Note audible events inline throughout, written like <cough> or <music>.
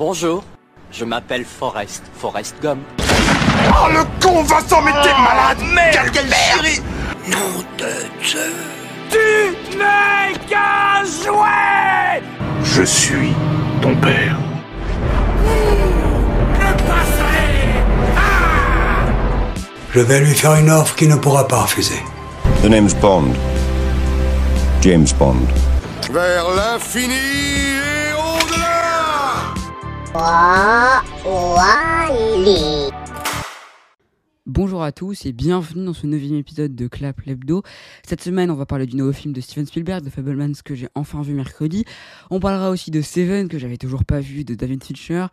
Bonjour, je m'appelle Forrest, Forrest Gump. Oh le con Vincent mais t'es malade Merde, Quelle merde Nom de Dieu Tu n'es qu'un jouet Je suis ton père. Je vais lui faire une offre qu'il ne pourra pas refuser. The name's Bond. James Bond. Vers l'infini Bonjour à tous et bienvenue dans ce neuvième épisode de Clap l'Hebdo. Cette semaine, on va parler du nouveau film de Steven Spielberg, de Fablemans, que j'ai enfin vu mercredi. On parlera aussi de Seven, que j'avais toujours pas vu, de David Fincher.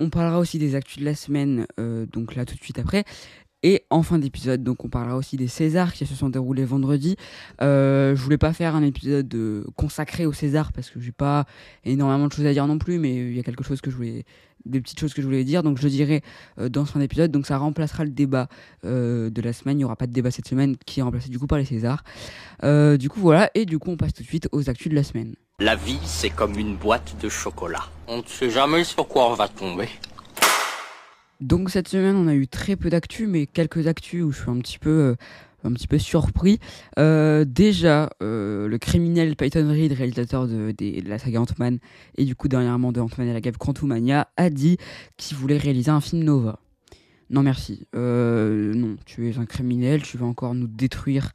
On parlera aussi des actus de la semaine, euh, donc là tout de suite après. Et en fin d'épisode, donc on parlera aussi des Césars qui se sont déroulés vendredi. Euh, je voulais pas faire un épisode euh, consacré aux Césars parce que j'ai pas énormément de choses à dire non plus, mais il y a quelque chose que je voulais, des petites choses que je voulais dire, donc je le dirai euh, dans ce fin d'épisode. Donc ça remplacera le débat euh, de la semaine. Il n'y aura pas de débat cette semaine qui est remplacé du coup par les Césars. Euh, du coup voilà, et du coup on passe tout de suite aux actus de la semaine. La vie, c'est comme une boîte de chocolat. On ne sait jamais sur quoi on va tomber. Donc cette semaine, on a eu très peu d'actu, mais quelques actus où je suis un petit peu, euh, un peu surpris. Euh, déjà, euh, le criminel Peyton Reed, réalisateur de, la saga Ant-Man et du coup dernièrement de Ant-Man et la guêpe Quantumania, a dit qu'il voulait réaliser un film Nova. Non merci. Non, tu es un criminel, tu vas encore nous détruire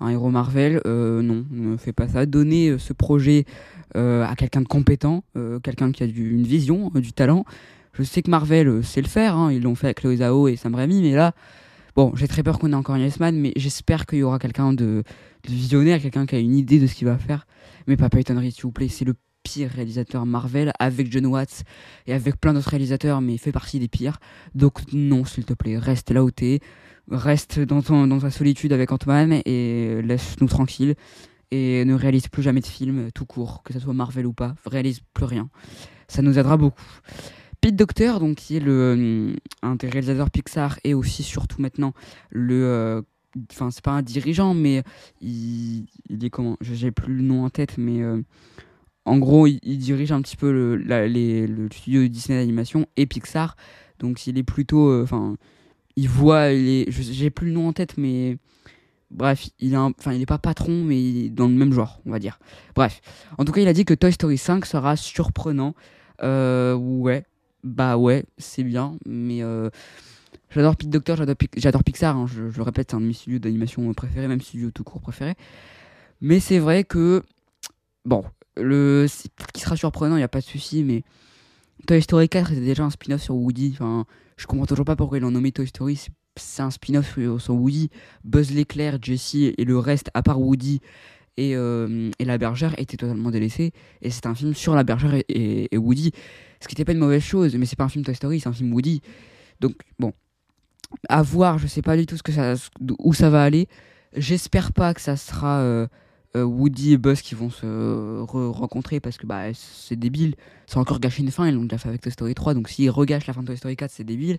un héros Marvel. Non, ne fais pas ça. Donnez ce projet à quelqu'un de compétent, quelqu'un qui a une vision, du talent. Je sais que Marvel euh, sait le faire, hein, ils l'ont fait avec Chloé Zhao et Sam Raimi, mais là, bon, j'ai très peur qu'on ait encore un Yes Man, mais j'espère qu'il y aura quelqu'un de, visionnaire, quelqu'un qui a une idée de ce qu'il va faire. Mais pas Peyton Reed, s'il vous plaît, c'est le pire réalisateur Marvel, avec John Watts et avec plein d'autres réalisateurs, mais il fait partie des pires. Donc non, s'il te plaît, reste là où t'es, reste dans, ton, dans ta solitude avec Ant-Man et laisse-nous tranquilles. Et ne réalise plus jamais de films tout court, que ce soit Marvel ou pas, réalise plus rien. Ça nous aidera beaucoup. Pete Docter, donc qui est le euh, un des réalisateurs Pixar et aussi surtout maintenant le euh, enfin c'est pas un dirigeant mais il, il est comment j'ai plus le nom en tête mais euh, en gros il, dirige un petit peu le, les- le studio Disney d'animation et Pixar. Donc il est plutôt enfin il voit j'ai plus le nom en tête mais bref il enfin il est pas patron mais il est dans le même genre on va dire. Bref. En tout cas il a dit que Toy Story 5 sera surprenant. Ouais bah ouais, c'est bien, mais euh, j'adore Pete Docter, j'adore, Pixar, hein, je, le répète, c'est un de mes studios d'animation préférés, même studio tout court préféré. Mais c'est vrai que, bon, le, qu'il sera surprenant, il n'y a pas de souci, mais Toy Story 4 était déjà un spin-off sur Woody, enfin, je comprends toujours pas pourquoi ils l'ont nommé Toy Story, c'est, c'est un spin-off sur, sur Woody, Buzz l'éclair, Jessie et le reste, à part Woody et, euh, et la bergère, étaient totalement délaissés, et c'est un film sur la bergère et, Woody. Ce qui n'était pas une mauvaise chose, mais c'est pas un film Toy Story, c'est un film Woody. Donc, bon, à voir, je sais pas du tout où ça va aller. J'espère pas que ça sera euh, euh, Woody et Buzz qui vont se re- rencontrer parce que bah, c'est débile. A encore gâché une fin, ils l'ont déjà fait avec Toy Story 3, donc s'ils regâchent la fin de Toy Story 4, c'est débile.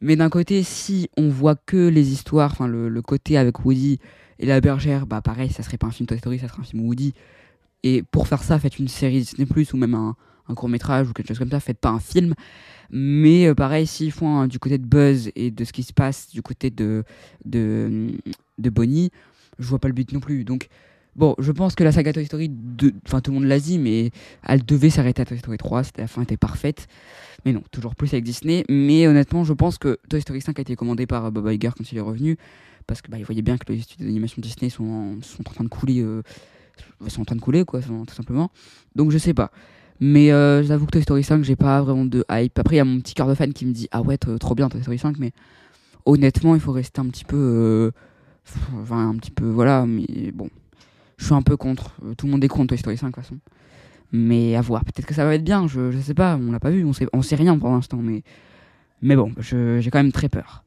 Mais d'un côté, si on voit que les histoires, enfin le côté avec Woody et la bergère, bah pareil, ça serait pas un film Toy Story, ça serait un film Woody. Et pour faire ça, faites une série Disney Plus ou même un, court métrage ou quelque chose comme ça, faites pas un film. Mais euh, pareil, s'ils font du côté de Buzz et de ce qui se passe du côté de, de, Bonnie, je vois pas le but non plus. Donc, bon, je pense que la saga Toy Story, enfin tout le monde l'a dit, mais elle devait s'arrêter à Toy Story 3, c'était- la fin était parfaite. Mais non, toujours plus avec Disney. Mais honnêtement, je pense que Toy Story 5 a été commandé par euh, Bob Iger quand il est revenu. Parce que bah, il voyait bien que les studios d'animation Disney sont en, sont en train de couler. euh, sont en train de couler, quoi, tout simplement. Donc je sais pas. Mais euh, j'avoue que Toy Story 5, j'ai pas vraiment de hype. Après, il y a mon petit cœur de fan qui me dit Ah ouais, trop bien Toy Story 5, mais honnêtement, il faut rester un petit peu. euh, Enfin, un petit peu. Voilà, mais bon. Je suis un peu contre. Tout le monde est contre Toy Story 5, de toute façon. Mais à voir. Peut-être que ça va être bien, je, sais pas. On l'a pas vu, on sait, on sait rien pour l'instant, mais. Mais bon, j'ai quand même très peur.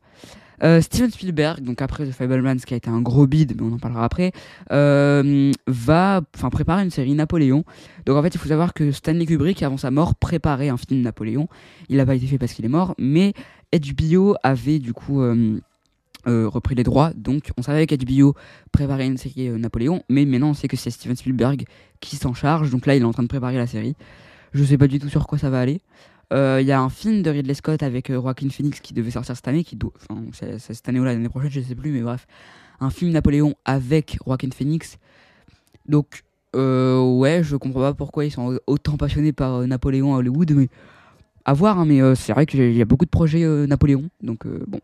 Euh, Steven Spielberg, donc après The Fablemans, qui a été un gros bid, mais on en parlera après, euh, va préparer une série Napoléon. Donc en fait, il faut savoir que Stanley Kubrick, avant sa mort, préparait un film Napoléon. Il n'a pas été fait parce qu'il est mort, mais HBO avait du coup euh, euh, repris les droits. Donc on savait qu'HBO préparait une série Napoléon, mais maintenant on sait que c'est Steven Spielberg qui s'en charge. Donc là, il est en train de préparer la série. Je sais pas du tout sur quoi ça va aller. Euh, Il y a un film de Ridley Scott avec euh, Joaquin Phoenix qui devait sortir cette année, qui do- enfin, cette année ou l'année prochaine, je sais plus, mais bref, un film Napoléon avec Joaquin Phoenix. Donc, euh, ouais, je comprends pas pourquoi ils sont autant passionnés par Napoléon à Hollywood, mais à voir, hein, mais c'est vrai qu'il y a beaucoup de projets Napoléon, donc bon.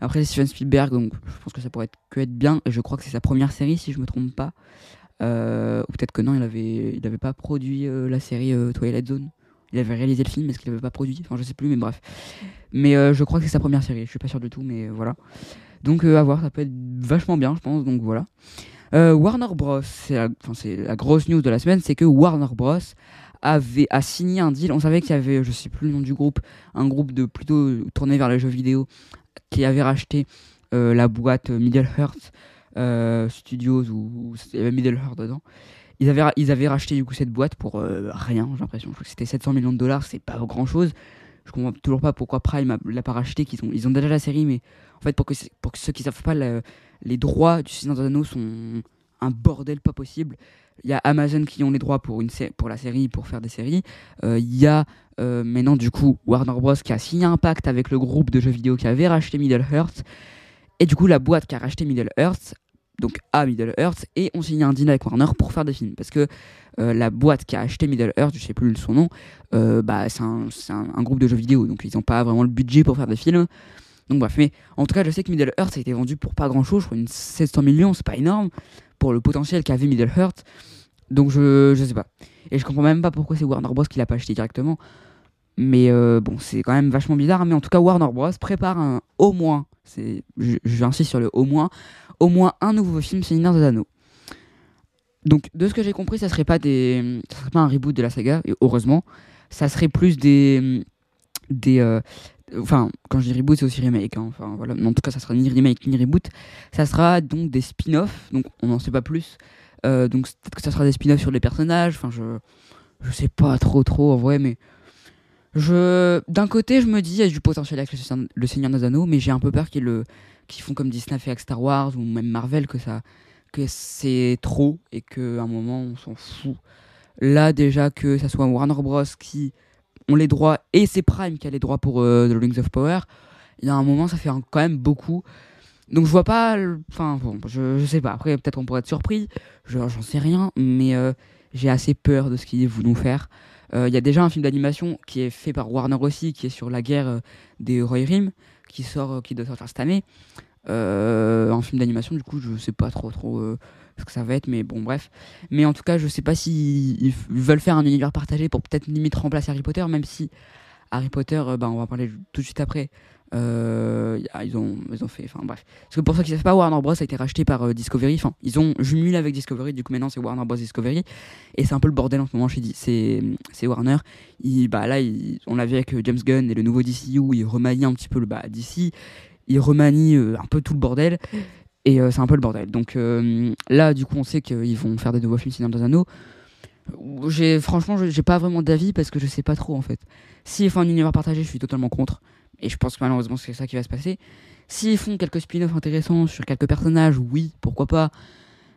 Après, Steven Spielberg, donc je pense que ça pourrait être, que être bien, et je crois que c'est sa première série, si je me trompe pas. Ou peut-être que non, il avait, il avait pas produit la série Twilight Zone. Il avait réalisé le film, est-ce qu'il avait pas produit Enfin, je sais plus, mais bref. Mais euh, je crois que c'est sa première série, je suis pas sûr du tout, mais voilà. Donc, euh, à voir, ça peut être vachement bien, je pense, donc voilà. Euh, Warner Bros, c'est la, grosse news de la semaine, c'est que Warner Bros avait a signé un deal. On savait qu'il y avait, je sais plus le nom du groupe, un groupe de plutôt tourné vers les jeux vidéo qui avait racheté la boîte Middle Earth Studios ou il y avait Middle Earth dedans. Ils avaient, ils avaient racheté du coup cette boîte pour euh, rien, j'ai l'impression. Je crois que c'était 700 millions de dollars, c'est pas grand chose. Je comprends toujours pas pourquoi Prime l'a pas racheté. Qu'ils ont, ils ont déjà la série, mais en fait, pour que, pour que ceux qui savent pas, le- les droits du Seigneur des Anneaux sont un bordel pas possible. Il y a Amazon qui ont les droits pour, une pour la série, pour faire des séries. Euh, Il y a euh, maintenant, du coup, Warner Bros. qui a signé un pacte avec le groupe de jeux vidéo qui avait racheté Middle Earth. Et du coup, la boîte qui a racheté Middle Earth, donc à Middle Earth, et ont signé un deal avec Warner pour faire des films. Parce que euh, la boîte qui a acheté Middle Earth, je sais plus son nom, euh, bah, c'est un, groupe de jeux vidéo, donc ils n'ont pas vraiment le budget pour faire des films. Donc bref, mais en tout cas, je sais que Middle Earth a été vendu pour pas grand chose, je crois une 700 millions, c'est pas énorme pour le potentiel qu'avait Middle Earth. Donc je, je sais pas. Et je comprends même pas pourquoi c'est Warner Bros. qui l'a pas acheté directement. Mais euh, bon, c'est quand même vachement bizarre. Mais en tout cas, Warner Bros. prépare un, au moins, j'insiste sur le au moins, au moins un nouveau film Seigneur des Anneaux. Donc, de ce que j'ai compris, ça serait pas des, ça serait pas un reboot de la saga, et heureusement, ça serait plus des, des, euh, enfin, quand je dis reboot, c'est aussi remake. hein. Enfin voilà, mais en tout cas, ça sera ni remake ni reboot. Ça sera donc des spin-offs. Donc, on n'en sait pas plus. Euh, donc, peut-être que ça sera des spin-offs sur les personnages. Enfin, je, je sais pas trop, trop en vrai, mais d'un côté, je me dis, il y a du potentiel avec le Seigneur, des mais j'ai un peu peur qu'ils le, qu'ils font comme Disney avec Star Wars ou même Marvel, que ça, que c'est trop et qu'à un moment on s'en fout. Là, déjà que ça soit Warner Bros qui ont les droits et c'est Prime qui a les droits pour euh, The Rings of Power, il y a un moment, ça fait quand même beaucoup. Donc je vois pas, enfin bon, je, je sais pas. Après, peut-être on pourrait être surpris, je- j'en sais rien, mais euh, j'ai assez peur de ce qu'ils vont nous faire. Euh, Il y a déjà un film d'animation qui est fait par Warner aussi, qui est sur la guerre euh, des Rohirrim, qui sort, euh, qui doit sortir cette année. Un film d'animation, du coup, je sais pas trop trop ce que ça va être, mais bon, bref. Mais en tout cas, je sais pas s'ils ils veulent faire un univers partagé pour peut-être limite remplacer Harry Potter, même si Harry Potter, bah, on va en parler tout de suite après. Euh, ils, ont, ils ont fait, enfin bref. Parce que pour ceux qui savent pas, Warner Bros a été racheté par euh, Discovery. Enfin, ils ont jumelé avec Discovery. Du coup, maintenant c'est Warner Bros Discovery. Et c'est un peu le bordel en ce moment chez c'est Warner. Bah là, on l'a vu avec euh, James Gunn et le nouveau DCU où il remanie un petit peu le bah, DC. Il remanie euh, un peu tout le bordel. Et c'est un peu le bordel. Donc là, du coup, on sait qu'ils vont faire des nouveaux films Seigneur des Anneaux. Franchement, j'ai pas vraiment d'avis parce que je sais pas trop en fait. S'ils font un univers partagé, je suis totalement contre. Et je pense que malheureusement, c'est ça qui va se passer. S'ils font quelques spin-offs intéressants sur quelques personnages, oui, pourquoi pas.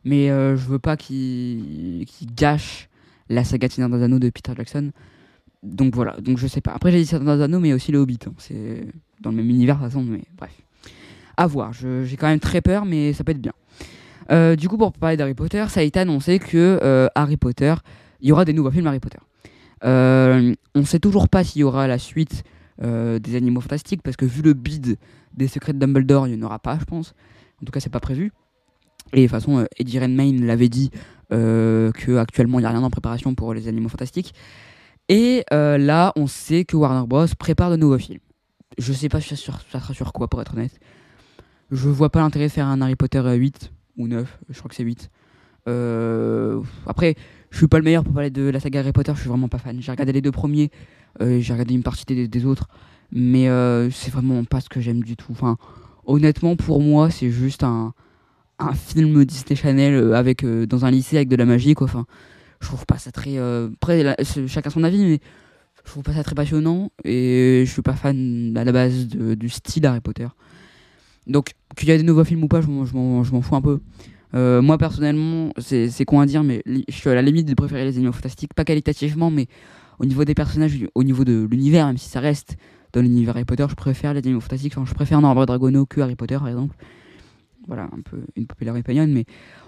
Mais euh, je veux pas qu'ils qu'ils gâchent la saga de Seigneur des Anneaux de Peter Jackson. Donc voilà, donc je sais pas. Après, j'ai dit Seigneur des Anneaux, mais aussi le Hobbit. hein. C'est dans le même univers de toute façon, mais bref. À voir. J'ai quand même très peur, mais ça peut être bien. Euh, du coup, pour parler d'Harry Potter, ça a été annoncé que euh, Harry Potter, il y aura des nouveaux films Harry Potter. Euh, on sait toujours pas s'il y aura la suite euh, des Animaux Fantastiques, parce que vu le bid des Secrets de Dumbledore, il n'y en aura pas, je pense. En tout cas, c'est pas prévu. Et de toute façon, euh, Eddie Redmayne l'avait dit euh, qu'actuellement, il n'y a rien en préparation pour les Animaux Fantastiques. Et là, on sait que Warner Bros. prépare de nouveaux films. Je sais pas sur- ça sera sur quoi, pour être honnête. Je vois pas l'intérêt de faire un Harry Potter euh, 8 ou 9, je crois que c'est 8. Euh, après, je suis pas le meilleur pour parler de la saga Harry Potter, je suis vraiment pas fan. J'ai regardé les deux premiers, euh, j'ai regardé une partie des, autres, mais euh, c'est vraiment pas ce que j'aime du tout. Enfin, honnêtement, pour moi, c'est juste un, film Disney Channel euh, avec, dans un lycée avec de la magie, quoi. Enfin, je trouve pas ça très. Après, chacun son avis, mais je trouve pas ça très passionnant et je suis pas fan à la base du style Harry Potter. Donc, qu'il y a des nouveaux films ou pas, je m'en fous un peu. Euh, moi, personnellement, c'est con à dire, mais je suis à la limite de préférer les animaux fantastiques, pas qualitativement, mais au niveau des personnages, au niveau de l'univers, même si ça reste dans l'univers Harry Potter, je préfère les animaux fantastiques. Enfin, je préfère Norbert Dragono que Harry Potter, par exemple. Voilà, un peu une popularité opinion, mais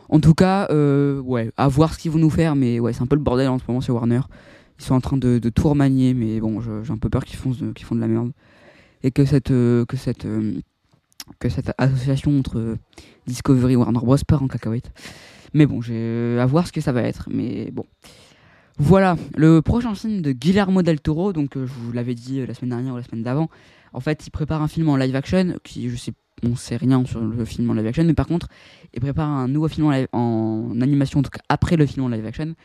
en tout cas, euh, ouais, à voir ce qu'ils vont nous faire, mais ouais, c'est un peu le bordel en ce moment chez Warner. Ils sont en train de, tout remanier, mais bon, j'ai un peu peur qu'ils font, qu'ils font de la merde. Et que cette, euh, que cette, que cette association entre Discovery et Warner Bros. part en cacahuète. Mais bon, j'ai à voir ce que ça va être, mais bon. Voilà, le prochain film de Guillermo del Toro, donc je vous l'avais dit la semaine dernière ou la semaine d'avant, en fait, il prépare un film en live action qui, je sais on sait rien sur le film en live action, mais par contre, il prépare un nouveau film en, animation, cas après le film en live action,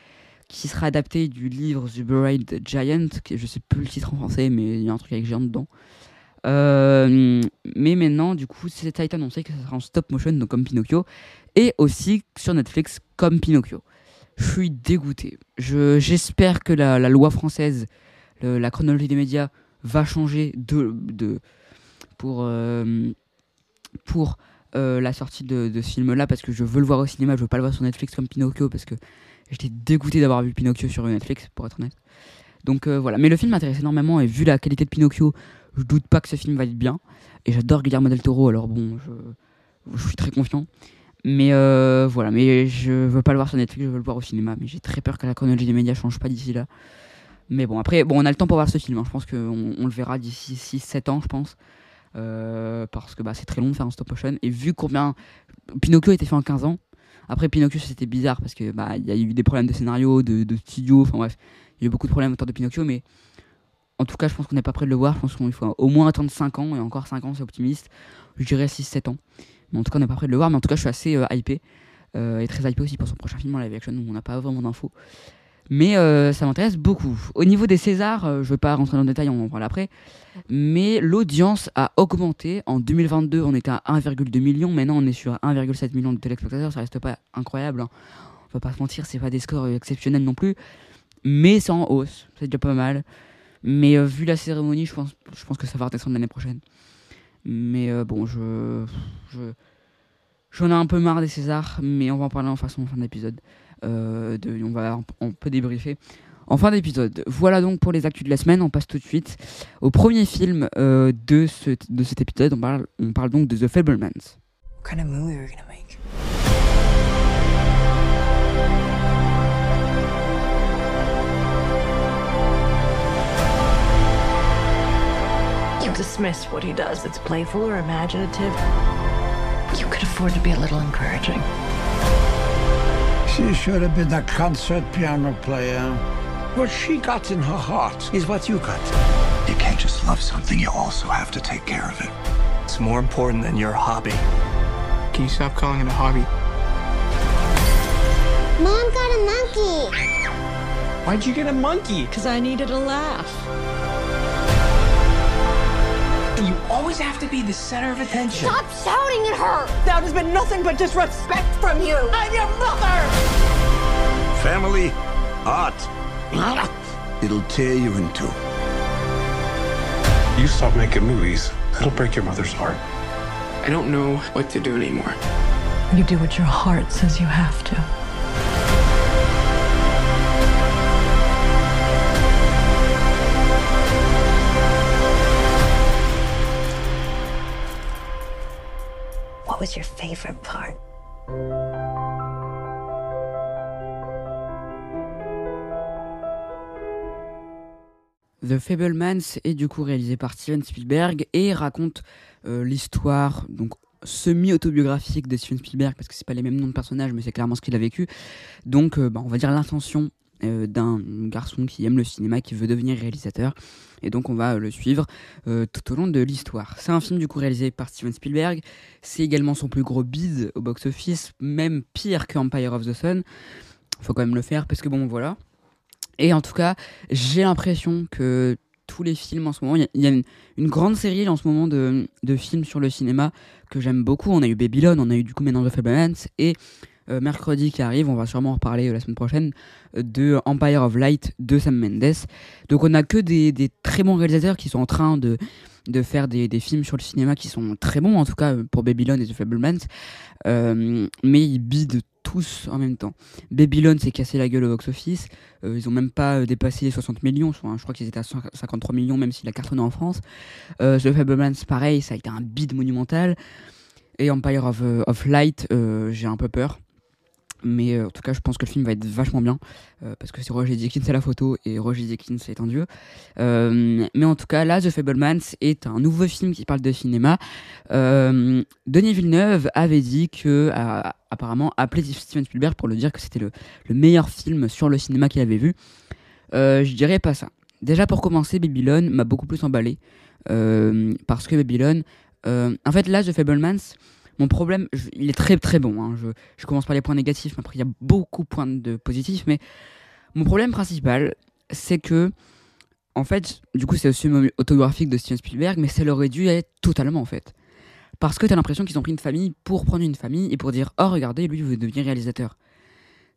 qui sera adapté du livre The Buried Giant, qui je sais plus le titre en français, mais il y a un truc avec géant dedans. Euh, mais maintenant, du coup, c'est Titan annoncé que ça sera en stop motion, donc comme Pinocchio, et aussi sur Netflix comme Pinocchio. Je suis dégoûté. J'espère que la, loi française, la chronologie des médias, va changer pour euh, euh, la sortie de, ce film-là parce que je veux le voir au cinéma, je veux pas le voir sur Netflix comme Pinocchio parce que j'étais dégoûté d'avoir vu Pinocchio sur Netflix, pour être honnête. Donc voilà, mais le film m'intéresse énormément et vu la qualité de Pinocchio, je doute pas que ce film va être bien. Et j'adore Guillermo del Toro, alors bon, je, je suis très confiant. Mais euh, voilà, mais je veux pas le voir sur Netflix, je veux le voir au cinéma. Mais j'ai très peur que la chronologie des médias change pas d'ici là. Mais bon, après, bon, on a le temps pour voir ce film. Hein. Je pense qu'on on le verra d'ici 6-7 ans, je pense. Euh, parce que bah, c'est très long de faire un stop motion. Et vu combien Pinocchio a été fait en 15 ans, après Pinocchio c'était bizarre parce que bah y a eu des problèmes de scénario, de, de studio, enfin bref, il y a eu beaucoup de problèmes autour de Pinocchio, mais en tout cas je pense qu'on n'est pas prêt de le voir, je pense qu'il faut au moins attendre 5 ans, et encore 5 ans c'est optimiste, je dirais 6-7 ans. Mais en tout cas on n'est pas prêt de le voir, mais en tout cas je suis assez euh, hypé, euh, et très hypé aussi pour son prochain film en live action où on n'a pas vraiment d'infos. Mais euh, ça m'intéresse beaucoup. Au niveau des Césars, euh, je ne vais pas rentrer dans le détail, on en parle après. Mais l'audience a augmenté. En 2022, on était à 1,2 million. Maintenant, on est sur 1,7 million de téléspectateurs. Ça reste pas incroyable. Hein. On va pas se mentir, c'est pas des scores exceptionnels non plus. Mais c'est en hausse. C'est déjà pas mal. Mais euh, vu la cérémonie, je pense, je pense que ça va redescendre l'année prochaine. Mais bon, je, je j'en ai un peu marre des Césars. Mais on va en parler en façon en fin d'épisode. Euh, on va on peut débriefer en fin d'épisode. Voilà donc pour les actus de la semaine. On passe tout de suite au premier film euh, de, ce, de cet épisode. On parle, on parle donc de The Fablemans. What kind of movie are we gonna make? Dismiss what he does. It's playful or imaginative. You could afford to be a little encouraging. She should have been a concert piano player. What she got in her heart is what you got. You can't just love something, you also have to take care of it. It's more important than your hobby. Can you stop calling it a hobby? Mom got a monkey. Why'd you get a monkey? Because I needed a laugh. You always have to be the center of attention. Stop shouting at her! That has been nothing but disrespect from you. I'm your mother! Family, art. It'll tear you in two. You stop making movies, it'll break your mother's heart. I don't know what to do anymore. You do what your heart says you have to. What was your favorite part? The Fablemans est du coup réalisé par Steven Spielberg et raconte euh, l'histoire donc semi-autobiographique de Steven Spielberg parce que c'est pas les mêmes noms de personnages mais c'est clairement ce qu'il a vécu. Donc euh, bah, on va dire l'intention euh, d'un garçon qui aime le cinéma, qui veut devenir réalisateur. Et donc on va le suivre euh, tout au long de l'histoire. C'est un film du coup réalisé par Steven Spielberg. C'est également son plus gros bid au box-office, même pire que Empire of the Sun. Faut quand même le faire parce que bon voilà. Et en tout cas, j'ai l'impression que tous les films en ce moment, il y, a, une, grande série en ce moment de, de films sur le cinéma que j'aime beaucoup. On a eu Babylon, on a eu du coup maintenant The Fablemans et euh, mercredi qui arrive, on va sûrement en reparler euh, la semaine prochaine, euh, de Empire of Light de Sam Mendes. Donc on a que des, très bons réalisateurs qui sont en train de de faire des, des, films sur le cinéma qui sont très bons, en tout cas pour Babylon et The Fablemans, euh, mais ils bident tous en même temps. Babylon s'est cassé la gueule au box-office, euh, ils ont même pas dépassé les 60 millions, je crois, qu'ils étaient à 53 millions même s'il a cartonné en France. Euh, The Fablemans, pareil, ça a été un bide monumental. Et Empire of, of Light, j'ai un peu peur. Mais en tout cas, je pense que le film va être vachement bien. parce que c'est Roger Dickens à la photo et Roger Dickens est un dieu. mais en tout cas, là, The Fablemans est un nouveau film qui parle de cinéma. Denis Villeneuve avait dit que, a, apparemment, appelé Steven Spielberg pour le dire que c'était le, le, meilleur film sur le cinéma qu'il avait vu. je dirais pas ça. Déjà, pour commencer, Babylon m'a beaucoup plus emballé. parce que Babylon. en fait, là, The Fablemans mon problème, il est très très bon. Hein. Je, commence par les points négatifs, mais après il y a beaucoup de points positifs. Mais mon problème principal, c'est que, en fait, du coup, c'est aussi autographique de Steven Spielberg, mais ça aurait dû être totalement en fait. Parce que tu as l'impression qu'ils ont pris une famille pour prendre une famille et pour dire Oh, regardez, lui, veut devenir réalisateur.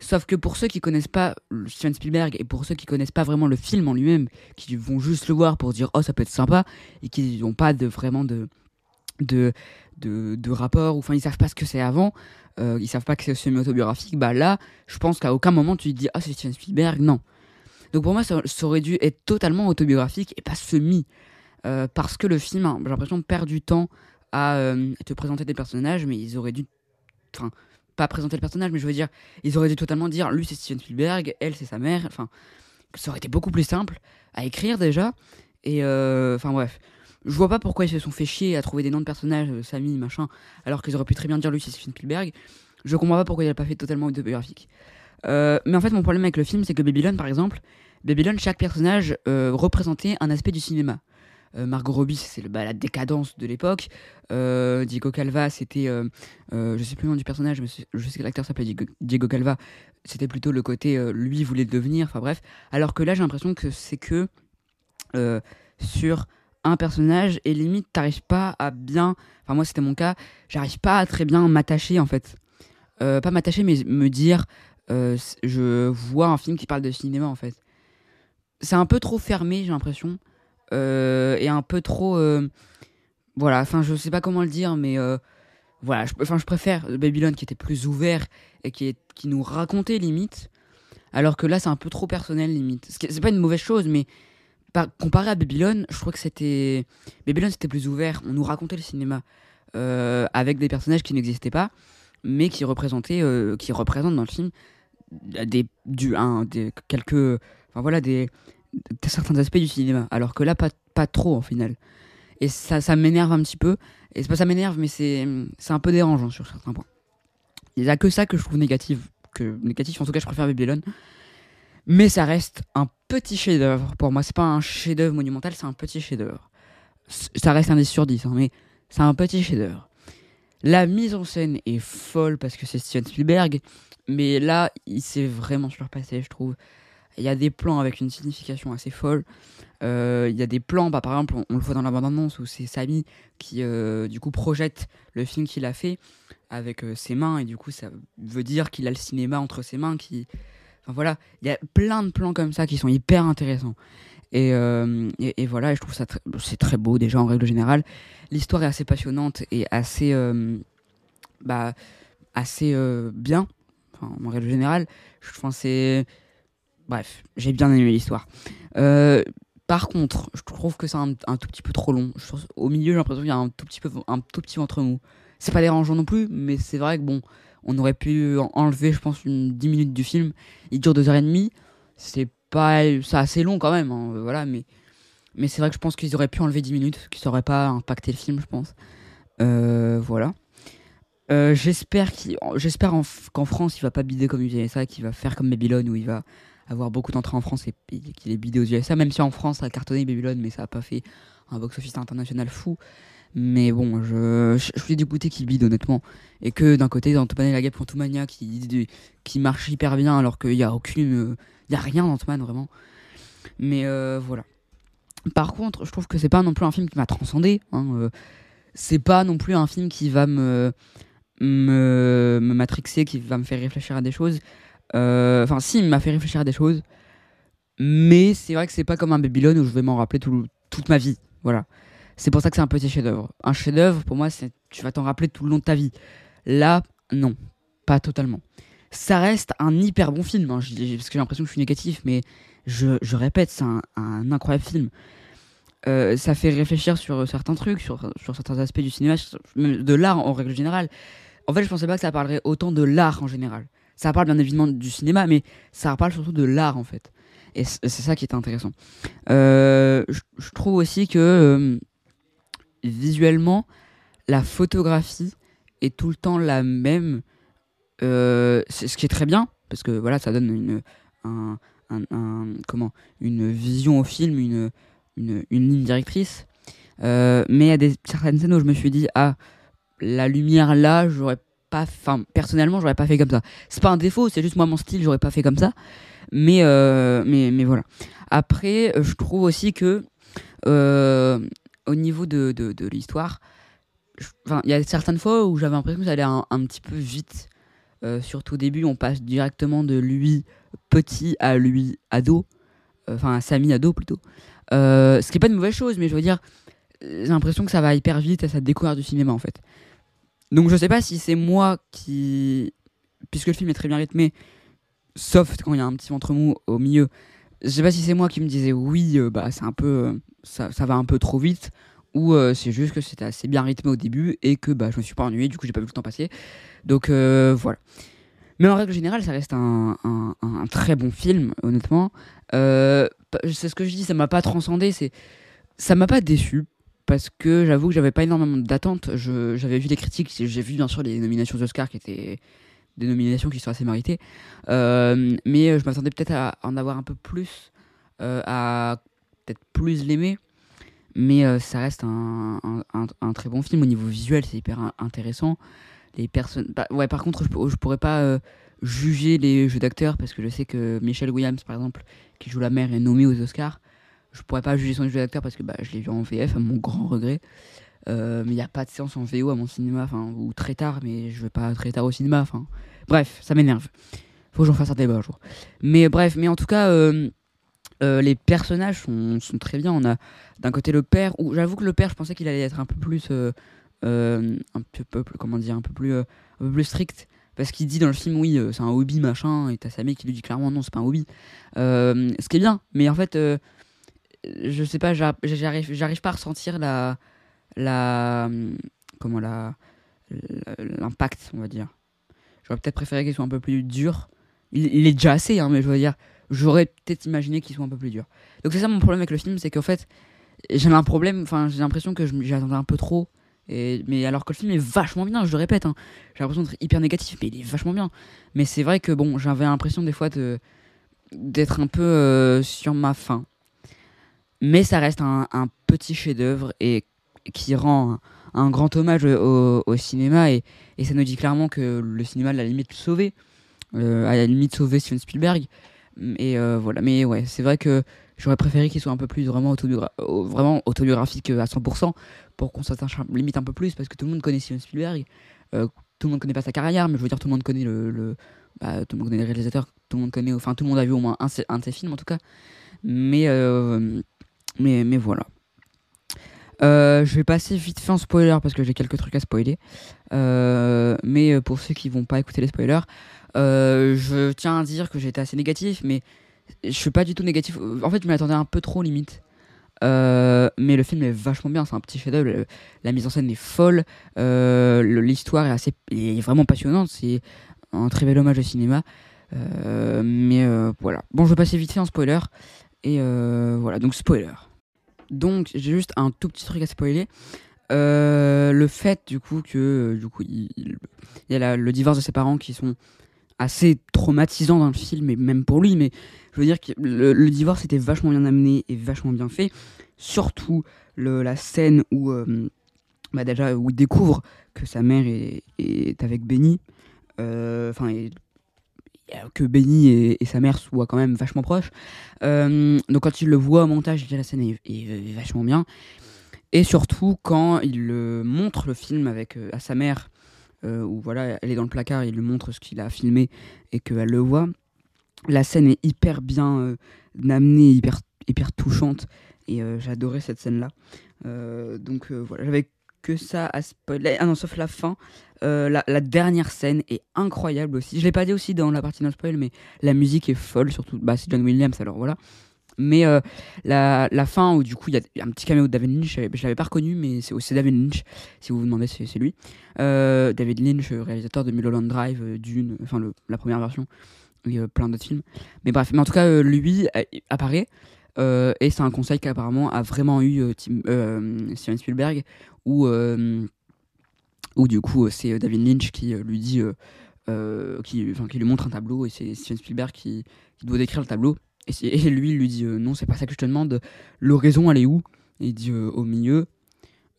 Sauf que pour ceux qui connaissent pas Steven Spielberg et pour ceux qui connaissent pas vraiment le film en lui-même, qui vont juste le voir pour dire oh ça peut être sympa et qui n'ont pas de vraiment de de de, rapport, ou enfin ils savent pas ce que c'est avant, euh, ils savent pas que c'est semi-autobiographique, bah là, je pense qu'à aucun moment tu te dis ah c'est Steven Spielberg, non. Donc pour moi ça, aurait dû être totalement autobiographique et pas semi, euh, parce que le film, hein, j'ai l'impression perd du temps à euh, te présenter des personnages, mais ils auraient dû, enfin pas présenter le personnage, mais je veux dire, ils auraient dû totalement dire lui c'est Steven Spielberg, elle c'est sa mère, enfin ça aurait été beaucoup plus simple à écrire déjà, et enfin bref. Je vois pas pourquoi ils se sont fait chier à trouver des noms de personnages, euh, Samy, machin, alors qu'ils auraient pu très bien dire lui c'est Spielberg. Je comprends pas pourquoi il a pas fait totalement autobiographique. Euh, mais en fait, mon problème avec le film, c'est que Babylon, par exemple, Babylon, chaque personnage euh, représentait un aspect du cinéma. Euh, Margot Robbie, c'est bah, la décadence de l'époque. Diego Calva, c'était, je sais plus le nom du personnage, mais je sais que l'acteur s'appelait Diego, Calva. C'était plutôt le côté, lui voulait devenir, enfin bref. Alors que là, j'ai l'impression que c'est que sur un personnage et limite t'arrives pas à bien enfin moi c'était mon cas j'arrive pas à très bien m'attacher en fait. Euh, pas m'attacher mais me dire euh, je vois un film qui parle de cinéma en fait. C'est un peu trop fermé j'ai l'impression euh, et un peu trop voilà enfin je sais pas comment le dire mais voilà enfin je, préfère Babylone qui était plus ouvert et qui, qui nous racontait limite alors que là c'est un peu trop personnel limite. C'est pas une mauvaise chose mais comparé à Babylone, je crois que c'était. Babylone, c'était plus ouvert. On nous racontait le cinéma euh, avec des personnages qui n'existaient pas, mais qui représentaient, euh, qui représentent dans le film des, du, un, des, quelques. Enfin voilà, des, certains aspects du cinéma. Alors que là, pas, pas trop, en final. Et ça, ça m'énerve un petit peu. Et c'est pas ça m'énerve, mais c'est un peu dérangeant sur certains points. Il n'y a que ça que je trouve négatif. Que, négatif, en tout cas, je préfère Babylone. Mais ça reste un petit chef-d'œuvre pour moi. C'est pas un chef-d'œuvre monumental, c'est un petit chef-d'œuvre. Ça reste un 10 sur 10, hein, mais c'est un petit chef-d'œuvre. La mise en scène est folle parce que c'est Steven Spielberg, mais là, il s'est vraiment surpassé, je trouve. Il y a des plans avec une signification assez folle. Euh, il y a des plans, bah, par exemple, on, le voit dans la bande-annonce où c'est Samy qui, euh, du coup, projette le film qu'il a fait avec euh, ses mains, et du coup, ça veut dire qu'il a le cinéma entre ses mains, qui, voilà, il y a plein de plans comme ça qui sont hyper intéressants. Et, euh, voilà, je trouve ça c'est très beau déjà en règle générale. L'histoire est assez passionnante et assez, euh, bah, euh, bien. en règle générale, je pense c'est, bref, j'ai bien aimé l'histoire. Par contre, je trouve que c'est un, tout petit peu trop long. au milieu, j'ai l'impression qu'il y a un tout petit peu, un tout petit ventre mou. C'est pas dérangeant non plus, mais c'est vrai que bon, on aurait pu enlever, je pense, une 10 minutes du film. Il dure 2h30. C'est pas. C'est assez long quand même, hein, voilà, mais. Mais c'est vrai que je pense qu'ils auraient pu enlever 10 minutes, qui ça pas impacté le film, je pense. Euh, voilà. Euh, j'espère j'espère qu'en France, il va pas bider comme USA, qu'il va faire comme Babylone, où il va avoir beaucoup d'entrées en France et qu'il est bidé aux USA, même si en France, ça a cartonné Babylone, mais ça a pas fait un box-office international fou. Mais bon, je, je, suis dégoûté qu'il bide honnêtement. Et que d'un côté, dans et la guêpe Fantomania qui, qui marche hyper bien alors qu'il n'y a aucune. Il y a rien dans Ant-Man vraiment. Mais euh, voilà. Par contre, je trouve que c'est pas non plus un film qui m'a transcendé. Hein, euh, c'est pas non plus un film qui va me, me matrixer, qui va me faire réfléchir à des choses. Euh, enfin, si, il m'a fait réfléchir à des choses. Mais c'est vrai que c'est pas comme un Babylone où je vais m'en rappeler toute ma vie. Voilà C'est pour ça que c'est un petit chef-d'œuvre. Un chef-d'œuvre, pour moi, c'est tu vas t'en rappeler tout le long de ta vie. Là, non, pas totalement. Ça reste un hyper bon film, hein, parce que j'ai l'impression que je suis négatif, mais je, je répète, c'est un, un, incroyable film. Euh, ça fait réfléchir sur certains trucs, sur, sur certains aspects du cinéma, de l'art en règle générale. En fait, je pensais pas que ça parlerait autant de l'art en général. Ça parle bien évidemment du cinéma, mais ça parle surtout de l'art en fait. Et c'est ça qui est intéressant. Euh, je, trouve aussi que euh, visuellement, la photographie est tout le temps la même. Euh, ce qui est très bien, parce que voilà, ça donne une, un, un, un, comment, une vision au film, une, une, ligne directrice. Mais il y a certaines scènes où je me suis dit, ah, la lumière là, j'aurais Enfin, personnellement, j'aurais pas fait comme ça. C'est pas un défaut, c'est juste moi, mon style, j'aurais pas fait comme ça. Mais, euh, mais, mais voilà. Après, je trouve aussi que euh, au niveau de, de, l'histoire, il y a certaines fois où j'avais l'impression que ça allait un, petit peu vite. Euh, surtout au début, on passe directement de lui petit à lui ado, enfin à Samy ado plutôt. Ce qui est pas une mauvaise chose, mais je veux dire, j'ai l'impression que ça va hyper vite à sa découverte du cinéma en fait. Donc je sais pas si c'est moi qui, puisque le film est très bien rythmé, sauf quand il y a un petit ventre mou au milieu, je sais pas si c'est moi qui me disais oui, euh, bah c'est un peu, ça, ça va un peu trop vite, ou euh, c'est juste que c'était assez bien rythmé au début et que bah, je me suis pas ennuyé, du coup j'ai pas vu le temps passer. Donc euh, voilà. Mais en règle générale, ça reste un, très bon film, honnêtement. Euh, c'est ce que je dis, ça m'a pas transcendé, c'est ça m'a pas déçu parce que j'avoue que j'avais pas énormément d'attentes. J'avais vu les critiques, j'ai vu bien sûr les nominations Oscar qui étaient des nominations qui sont assez méritées, euh, mais je m'attendais peut-être à en avoir un peu plus, euh, à peut-être plus l'aimer. Mais euh, ça reste un, un, très bon film. Au niveau visuel c'est hyper intéressant. Les personnes bah, ouais par contre je, je pourrais pas juger les jeux d'acteurs parce que je sais que Michelle Williams par exemple qui joue la mère est nommée aux Oscars je pourrais pas juger son jeu d'acteur parce que bah, je l'ai vu en VF à mon grand regret. Euh, mais il n'y a pas de séance en VO à mon cinéma enfin ou très tard mais je vais pas très tard au cinéma enfin. Bref ça m'énerve. Faut que j'en fasse un débat un jour. Mais bref mais en tout cas euh, euh, les personnages sont, sont, très bien. On a d'un côté le père, où j'avoue que le père, je pensais qu'il allait être un peu plus, un peu, comment dire, un peu plus, un peu plus strict, parce qu'il dit dans le film, oui, c'est un hobby machin, et t'as sa mère qui lui dit clairement non, c'est pas un hobby. ce qui est bien, mais en fait, je sais pas, j'arrive, j'arrive pas à ressentir la, la, comment la, l'impact, on va dire. J'aurais peut-être préféré qu'il soit un peu plus dur. Il, est déjà assez, hein, mais je veux dire j'aurais peut-être imaginé qu'il soit un peu plus dur. Donc c'est ça mon problème avec le film, c'est qu'en fait, j'ai un problème, enfin j'ai l'impression que j'attendais un peu trop. Mais alors que le film est vachement bien, je le répète, hein, j'ai l'impression d'être hyper négatif, mais il est vachement bien. Mais c'est vrai que bon, j'avais l'impression des fois de d'être un peu euh, sur ma faim. Mais ça reste un, petit chef-d'œuvre et qui rend un, grand hommage au, cinéma et, ça nous dit clairement que le cinéma, la limite, euh, à la limite, sauver Steven Spielberg. Et euh, voilà, mais ouais, c'est vrai que j'aurais préféré qu'il soit un peu plus vraiment, autobiogra vraiment autobiographique à 100% pour qu'on s'attache limite un peu plus parce que tout le monde connaît Steven Spielberg. Euh, tout le monde connaît pas sa carrière, mais je veux dire, tout le monde connaît le. le bah, tout le monde connaît les réalisateurs, tout le monde connaît. Enfin, tout le monde a vu au moins un, de ses films en tout cas. Mais, euh, mais, mais voilà. Euh, je vais passer vite fait en spoiler parce que j'ai quelques trucs à spoiler. Euh, mais pour ceux qui vont pas écouter les spoilers, euh, je tiens à dire que j'étais assez négatif, mais je suis pas du tout négatif. En fait, je m'attendais un peu trop limite. Mais le film est vachement bien, c'est un petit chef-d'œuvre. La mise en scène est folle, l'histoire est assez, est vraiment passionnante. C'est un très bel hommage au cinéma. Mais voilà. Bon, je vais passer vite fait en spoiler. Et voilà, donc spoiler. Donc, j'ai juste un tout petit truc à spoiler. le fait, du coup, que du coup, il, y a le divorce de ses parents qui sont assez traumatisant dans le film, et même pour lui, mais je veux dire que le, divorce était vachement bien amené et vachement bien fait. Surtout la scène où, euh, bah déjà, où il découvre que sa mère est, avec Benny, enfin, euh, que Benny et, sa mère soient quand même vachement proches. Euh, donc quand il le voit au montage, la scène est, vachement bien. Et surtout quand il montre le film avec à sa mère euh, où voilà, elle est dans le placard, il lui montre ce qu'il a filmé et qu'elle le voit. La scène est hyper bien euh, amenée, hyper, hyper touchante. Et j'adorais cette scène-là. donc voilà, j'avais que ça à spoiler. Ah non, sauf la fin. la, dernière scène est incroyable aussi. Je l'ai pas dit aussi dans la partie non spoil, mais la musique est folle, surtout. Bah, c'est John Williams, alors voilà. Mais euh, la, la, fin où du coup il y a un petit caméo de David Lynch, je l'avais pas reconnu, mais c'est David Lynch, si vous vous demandez, c'est lui. Euh, David Lynch, réalisateur de Mulholland Drive, euh, Dune, enfin le, la première version, et plein d'autres films. Mais bref, mais en tout cas, lui apparaît. et c'est un conseil qu'apparemment a vraiment eu Steven Spielberg, où, où du coup c'est David Lynch qui lui dit, qui, qui lui montre un tableau, et c'est Steven Spielberg qui, doit décrire le tableau. Et, lui, lui dit euh, non, c'est pas ça que je te demande. L'horizon, elle est où? Il dit euh, au milieu.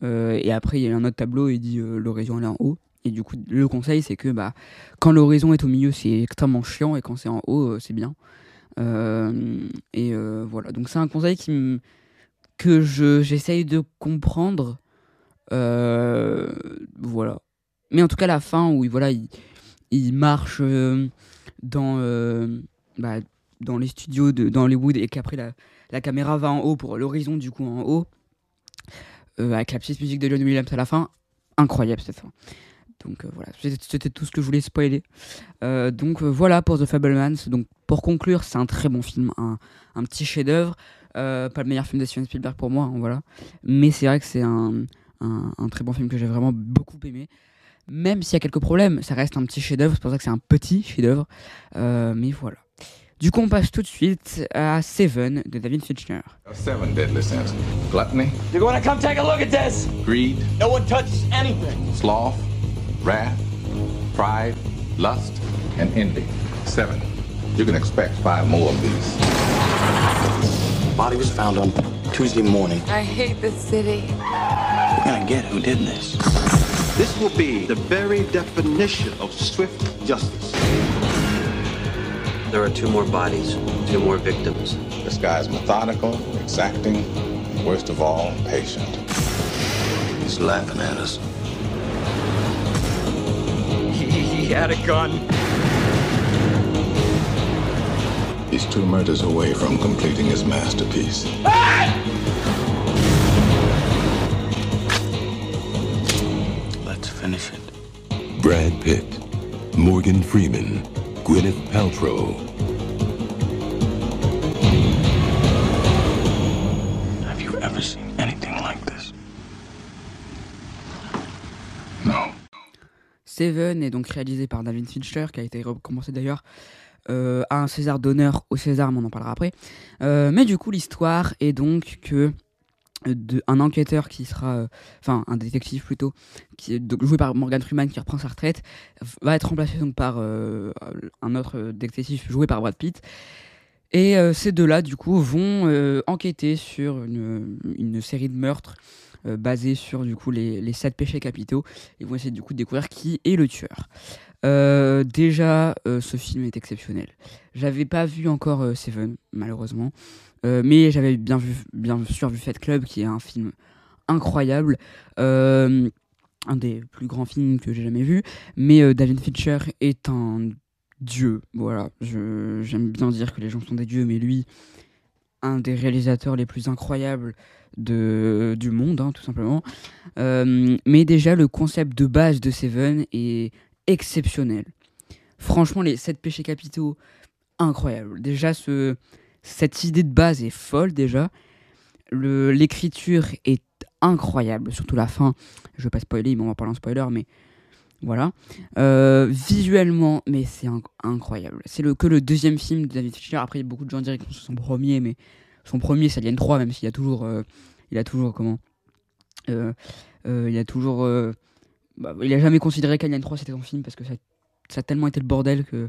Euh, et après, il y a un autre tableau, il dit l'horizon, elle est en haut. Et du coup, le conseil, c'est que bah, quand l'horizon est au milieu, c'est extrêmement chiant, et quand c'est en haut, c'est bien. et voilà. Donc, c'est un conseil qui que j'essaye de comprendre. Voilà. Mais en tout cas, la fin où voilà, il, il marche dans. Bah, dans les studios de, dans Hollywood et qu'après la, la, caméra va en haut pour l'horizon du coup en haut euh, avec la petite musique de John Williams à la fin. Incroyable cette fin. Donc euh, voilà. C'était tout ce que je voulais spoiler. Euh, donc voilà pour The Fablemans. Donc pour conclure c'est un très bon film un, un petit chef d'œuvre pas le meilleur film de Steven Spielberg pour moi hein, voilà. Mais c'est vrai que c'est un, un, un, très bon film que j'ai vraiment beaucoup aimé même s'il y a quelques problèmes ça reste un petit chef d'œuvre c'est pour ça que c'est un petit chef d'œuvre mais voilà Du coup, on passe tout de suite à Seven de David Fincher. Seven deadly sins. Gluttony. You're going to come take a look at this. Greed. No one touches anything. Sloth. Wrath. Pride. Lust. And envy. Seven. You can expect five more of these. Body was found on Tuesday morning. I hate this city. We're gonna get who did this. This will be the very definition of swift justice. There are two more bodies, two more victims. This guy's methodical, exacting, and worst of all, patient. He's laughing at us. He, had a gun. He's two murders away from completing his masterpiece. Let's finish it. Brad Pitt, Morgan Freeman, Gwyneth Paltrow. Have you ever seen anything like this? Non. Seven est donc réalisé par David Fincher, qui a été recommencé d'ailleurs à un César d'honneur au César, mais on en parlera après. Euh, mais du coup, l'histoire est donc que de, un enquêteur qui sera, euh, enfin un détective plutôt, qui est joué par Morgan Freeman qui reprend sa retraite, va être remplacé donc par euh, un autre détective joué par Brad Pitt. Et euh, ces deux-là, du coup, vont enquêter sur une, série de meurtres basés sur du coup les, les sept péchés capitaux et vont essayer du coup de découvrir qui est le tueur. déjà, ce film est exceptionnel. J'avais pas vu encore Seven, malheureusement. Euh, mais j'avais bien, vu, bien sûr vu Fight Club, qui est un film incroyable. Euh, un des plus grands films que j'ai jamais vu. Mais euh, David Fincher est un dieu. Voilà, j'aime bien dire que les gens sont des dieux, mais lui, un des réalisateurs les plus incroyables de, du monde, hein, tout simplement. mais déjà, le concept de base de Seven est exceptionnel. Franchement, les 7 péchés capitaux, incroyable. Déjà, ce, cette idée de base est folle déjà. L'écriture est incroyable, surtout la fin. Je vais pas spoiler, mais on va parler en spoiler, mais voilà. Euh, visuellement, mais c'est incroyable. C'est le, que le deuxième film de David Fincher. Après, beaucoup de gens diraient que c'est son premier, mais son premier, c'est Alien 3, même s'il a toujours. Euh, il a toujours. Comment euh, Il a toujours. Bah, il a jamais considéré qu'Alien 3 c'était son film parce que ça, ça a tellement été le bordel que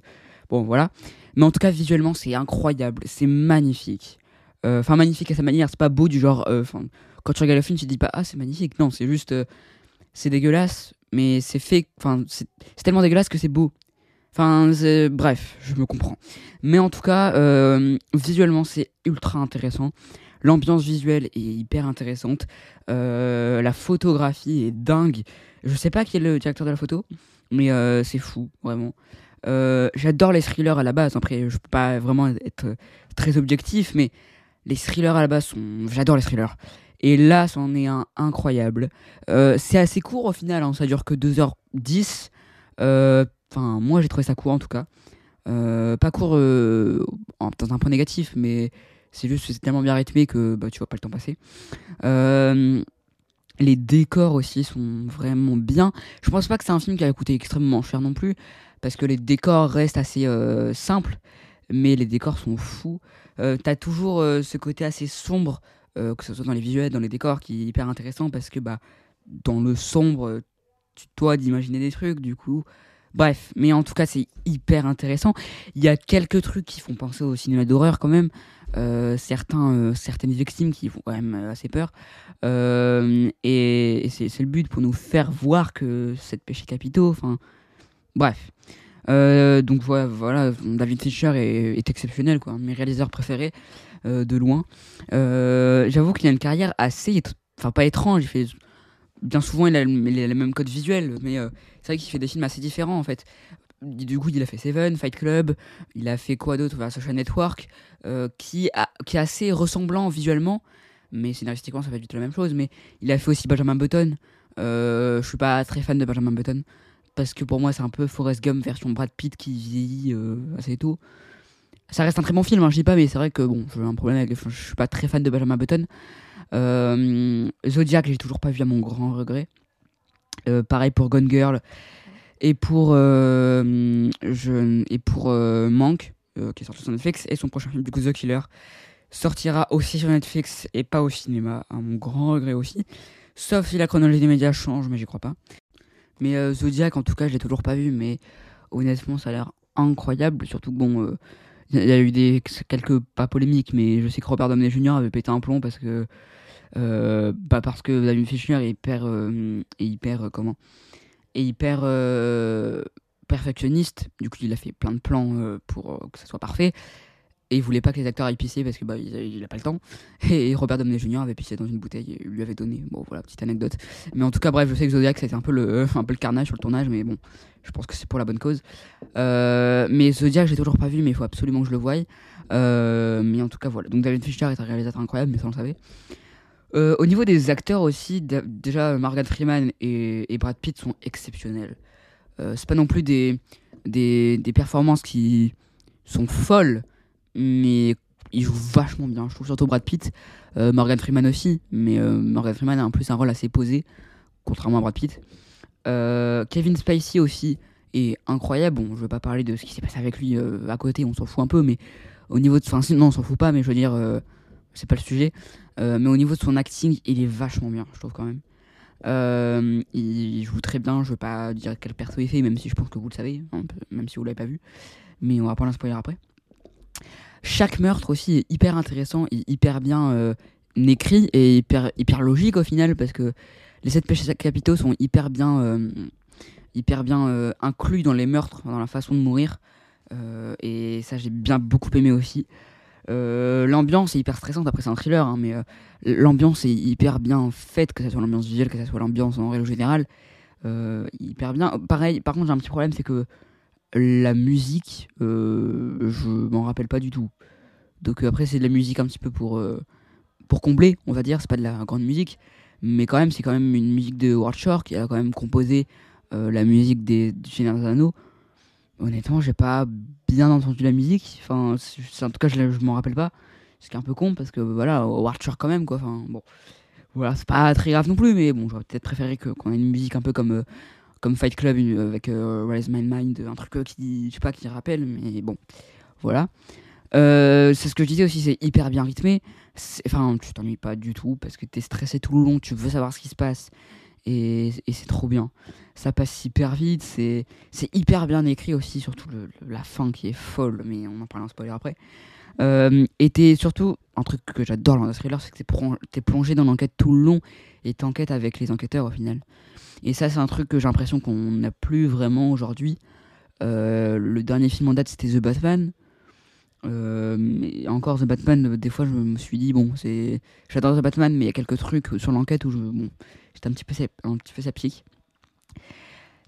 Bon, voilà. Mais en tout cas, visuellement, c'est incroyable. C'est magnifique. Euh, enfin, magnifique à sa manière. C'est pas beau du genre. Euh, enfin, quand tu regardes le film, tu te dis pas Ah, c'est magnifique. Non, c'est juste. Euh, c'est dégueulasse, mais c'est fait. Enfin, c'est tellement dégueulasse que c'est beau. Enfin, bref, je me comprends. Mais en tout cas, visuellement, c'est ultra intéressant. L'ambiance visuelle est hyper intéressante. la photographie est dingue. Je sais pas qui est le directeur de la photo, mais c'est fou, vraiment. Euh, j'adore les thrillers à la base. Après, je peux pas vraiment être très objectif, mais Les thrillers à la base sont. J'adore les thrillers. Et là, c'en est un incroyable. Euh, c'est assez court au final, hein, ça dure que 2h10. Euh, Enfin, moi j'ai trouvé ça court en tout cas. Euh, pas court euh, dans un point négatif, mais c'est juste c'est tellement bien rythmé que bah, tu vois pas le temps passer. Euh, les décors aussi sont vraiment bien. Je pense pas que c'est un film qui a coûté extrêmement cher non plus, parce que les décors restent assez simples, mais les décors sont fous. T'as toujours ce côté assez sombre, que ce soit dans les visuels, dans les décors, qui est hyper intéressant parce que bah, dans le sombre, tu dois d'imaginer des trucs, du coup. Bref, mais en tout cas, c'est hyper intéressant. Il y a quelques trucs qui font penser au cinéma d'horreur quand même. Euh, certains, euh, certaines victimes qui font quand même euh, assez peur. Et c'est le but pour nous faire voir que c'est péché capitaux. Enfin, bref. Donc voilà, David Fincher est, exceptionnel, quoi. Mes réalisateurs préférés de loin. J'avoue qu'il a une carrière assez, enfin pas étrange. Bien souvent il a, le- même code visuel, mais euh, c'est vrai qu'il fait des films assez différents en fait. Du coup, il a fait Seven, Fight Club, il a fait quoi d'autre? Voilà, Social Network, euh, qui, est assez ressemblant visuellement, mais scénaristiquement, ça être du tout la même chose. Mais il a fait aussi Benjamin Button. Euh, je suis pas très fan de Benjamin Button, parce que pour moi, c'est un peu Forrest Gump version Brad Pitt qui vieillit euh, assez tôt. Ça reste un très bon film, hein, je dis pas, mais c'est vrai que bon, j'ai un problème avec. Je suis pas très fan de Benjamin Button. Euh, Zodiac, j'ai toujours pas vu à mon grand regret. Euh, pareil pour Gone Girl. Et pour euh, je, et pour Manque qui est sorti sur Netflix et son prochain film du coup The Killer sortira aussi sur Netflix et pas au cinéma à mon grand regret aussi. Sauf si la chronologie des médias change mais j'y crois pas. Mais Zodiac en tout cas je l'ai toujours pas vu mais honnêtement ça a l'air incroyable. Surtout que bon il y a eu des quelques pas polémiques mais je sais que Robert Downey Jr avait pété un plomb parce que bah parce que David Fincher est hyper euh, est hyper euh, comment est hyper perfectionniste. Du coup il a fait plein de plans pour que ça soit parfait. Et il voulait pas que les acteurs aillent pisser parce que bah il, pas le temps. <laughs> Et Robert Downey Jr avait pissé dans une bouteille et lui avait donné. Bon voilà petite anecdote. Mais en tout cas bref je sais que Zodiac c'était un peu le <laughs> un peu le carnage sur le tournage mais bon je pense que c'est pour la bonne cause. Mais Zodiac j'ai toujours pas vu mais il faut absolument que je le voie. Mais en tout cas voilà. Donc David Fincher est un réalisateur incroyable mais ça on le savait euh, au niveau des acteurs aussi, déjà Morgan Freeman et, Brad Pitt sont exceptionnels. Euh, c'est pas non plus des, des, performances qui sont folles, mais ils jouent vachement bien. Je trouve surtout Brad Pitt, euh, Morgan Freeman aussi, mais euh, Morgan Freeman a en plus un rôle assez posé, contrairement à Brad Pitt. Euh, Kevin Spacey aussi est incroyable. Bon, je veux pas parler de ce qui s'est passé avec lui à côté, on s'en fout un peu, mais au niveau de. Enfin, non, on s'en fout pas, mais je veux dire, c'est pas le sujet. Euh, mais au niveau de son acting, il est vachement bien, je trouve quand même. Euh, il joue très bien, je veux pas dire quel perso il fait, même si je pense que vous le savez, peu, même si vous l'avez pas vu. Mais on va pas le spoiler après. Chaque meurtre aussi est hyper intéressant, hyper bien euh, écrit et hyper, hyper logique au final, parce que les sept péchés capitaux sont hyper bien, hyper bien inclus dans les meurtres, dans la façon de mourir. Et ça, j'ai bien beaucoup aimé aussi. Euh, l'ambiance est hyper stressante, après c'est un thriller, hein, mais euh, l'ambiance est hyper bien faite, que ce soit l'ambiance visuelle, que ce soit l'ambiance en règle générale. Euh, hyper bien. Pareil, par contre, j'ai un petit problème, c'est que la musique, je m'en rappelle pas du tout. Donc après, c'est de la musique un petit peu pour, pour combler, on va dire, c'est pas de la grande musique, mais quand même, c'est quand même une musique de Howard Shore qui a quand même composé la musique des, des Anneaux. Honnêtement, j'ai pas bien entendu la musique. Enfin, en tout cas, je, m'en rappelle pas. Ce qui est un peu con parce que voilà, Howard quand même quoi. Enfin, bon, voilà, c'est pas très grave non plus, mais bon, j'aurais peut-être préféré qu'on ait une musique un peu comme euh, comme Fight Club avec euh, Rise My Mind, un truc euh, qui, je pas, qui rappelle, mais bon, voilà. Euh, c'est ce que je disais aussi, c'est hyper bien rythmé. Enfin, tu t'ennuies pas du tout parce que t'es stressé tout le long, tu veux savoir ce qui se passe et, c'est trop bien. Ça passe hyper vite, c'est hyper bien écrit aussi, surtout le- le- la fin qui est folle, mais on en parlera en spoiler après. Euh, et surtout, un truc que j'adore dans un thriller, c'est que t'es plongé dans l'enquête tout le long et t'enquêtes avec les enquêteurs au final. Et ça, c'est un truc que j'ai l'impression qu'on n'a plus vraiment aujourd'hui. Euh, le dernier film en date, c'était The Batman. Euh, encore The Batman, euh, des fois, je me suis dit, bon, c'est. J'adore The Batman, mais il y a quelques trucs sur l'enquête où je. Bon, j'étais un petit peu, un petit peu sceptique.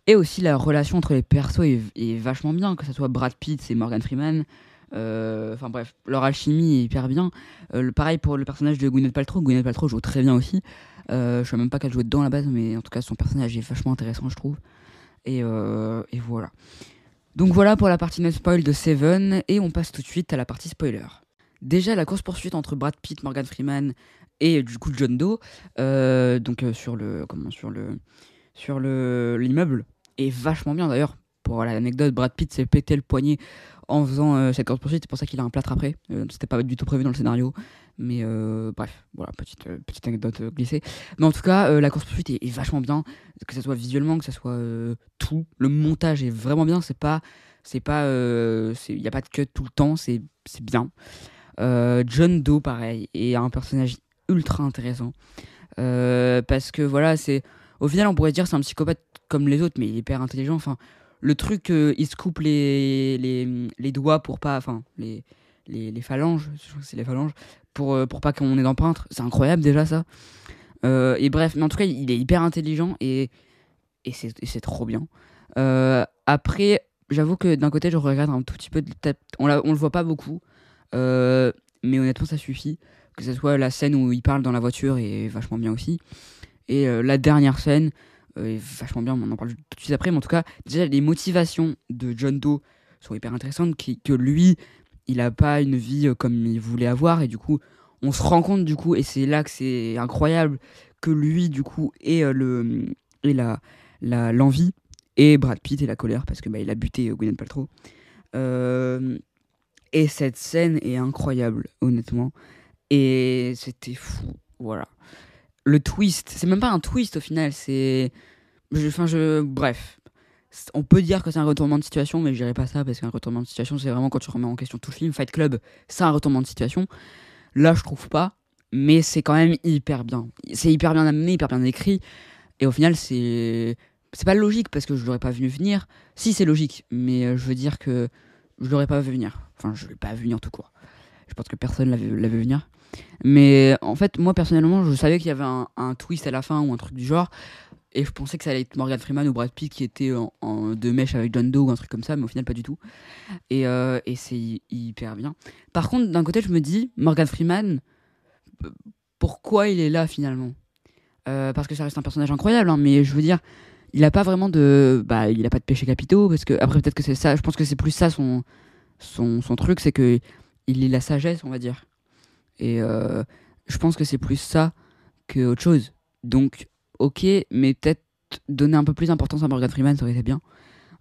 Et aussi, la relation entre les persos est, vachement bien, que ce soit Brad Pitt et Morgan Freeman. Euh, Enfin bref, leur alchimie est hyper bien. Euh, le, pareil pour le personnage de Gwyneth Paltrow. Gwyneth Paltrow joue très bien aussi. Euh, je sais même pas qu'elle jouait dedans à la base, mais en tout cas son personnage est vachement intéressant, je trouve. Euh, et voilà. Donc voilà pour la partie no spoil de Seven, et on passe tout de suite à la partie spoiler. Déjà la course poursuite entre Brad Pitt, Morgan Freeman et du coup John Doe, euh, donc euh, sur le sur le l'immeuble est vachement bien d'ailleurs. Pour l'anecdote, Brad Pitt s'est pété le poignet en faisant euh, cette course poursuite, c'est pour ça qu'il a un plâtre après. C'était pas du tout prévu dans le scénario, mais euh, bref, voilà petite euh, petite anecdote euh, glissée. Mais en tout cas, la course poursuite est, est vachement bien, que ce soit visuellement, que ce soit tout. Le montage est vraiment bien. C'est pas c'est pas il y a pas de cut tout le temps, c'est bien. John Doe, pareil, est un personnage ultra intéressant. Parce que voilà, c'est. Au final, on pourrait dire c'est un psychopathe comme les autres, mais il est hyper intelligent. Enfin, le truc, il se coupe les, les, les doigts pour pas. Enfin, les, les, les phalanges, c'est les phalanges, pour, euh, pour pas qu'on ait d'empreinte. C'est incroyable déjà ça. Euh, et bref, mais en tout cas, il est hyper intelligent et, et c'est trop bien. Euh, après, j'avoue que d'un côté, je regrette un tout petit peu. On, la- on le voit pas beaucoup. Mais honnêtement, ça suffit. Que ce soit la scène où il parle dans la voiture est vachement bien aussi. Et la dernière scène est vachement bien, on en parle tout de suite après. Mais en tout cas, déjà, les motivations de John Doe sont hyper intéressantes. qui- que lui, il a pas une vie euh, comme il voulait avoir. Et du coup, on se rend compte, du coup, et c'est là que c'est incroyable, que lui, du coup, ait, euh, le, ait la, l'envie et Brad Pitt et la colère parce que bah, il a buté euh, Gwyneth Paltrow. Et cette scène est incroyable, honnêtement. Et c'était fou, voilà. Le twist, c'est même pas un twist au final, c'est. Enfin, je. Bref. On peut dire que c'est un retournement de situation, mais je dirais pas ça parce qu'un retournement de situation, c'est vraiment quand tu remets en question tout le film. Fight Club, c'est un retournement de situation. Là, je trouve pas, mais c'est quand même hyper bien. C'est hyper bien amené, hyper bien écrit. Et au final, c'est. C'est pas logique parce que je l'aurais pas vu venir. Si, c'est logique, mais euh, je veux dire que je l'aurais pas vu venir. Enfin, je l'ai pas vu venir tout court. Je pense que personne l'avait vu venir. Mais en fait, moi personnellement, je savais qu'il y avait un, un twist à la fin ou un truc du genre. Et je pensais que ça allait être Morgan Freeman ou Brad Pitt qui était en, deux mèches avec John Doe ou un truc comme ça, mais au final, pas du tout. Et, euh, et c'est hy- hyper bien. Par contre, d'un côté, je me dis, Morgan Freeman, pourquoi il est là finalement? Euh, Parce que ça reste un personnage incroyable, hein, mais je veux dire, il a pas vraiment de. Bah, il a pas de péché capitaux, parce que, après, peut-être que c'est ça, je pense que c'est plus ça son, son, son truc, c'est que il est la sagesse, on va dire. Et euh, je pense que c'est plus ça que autre chose. Donc, ok, mais peut-être donner un peu plus d'importance à Morgan Freeman, ça aurait été bien.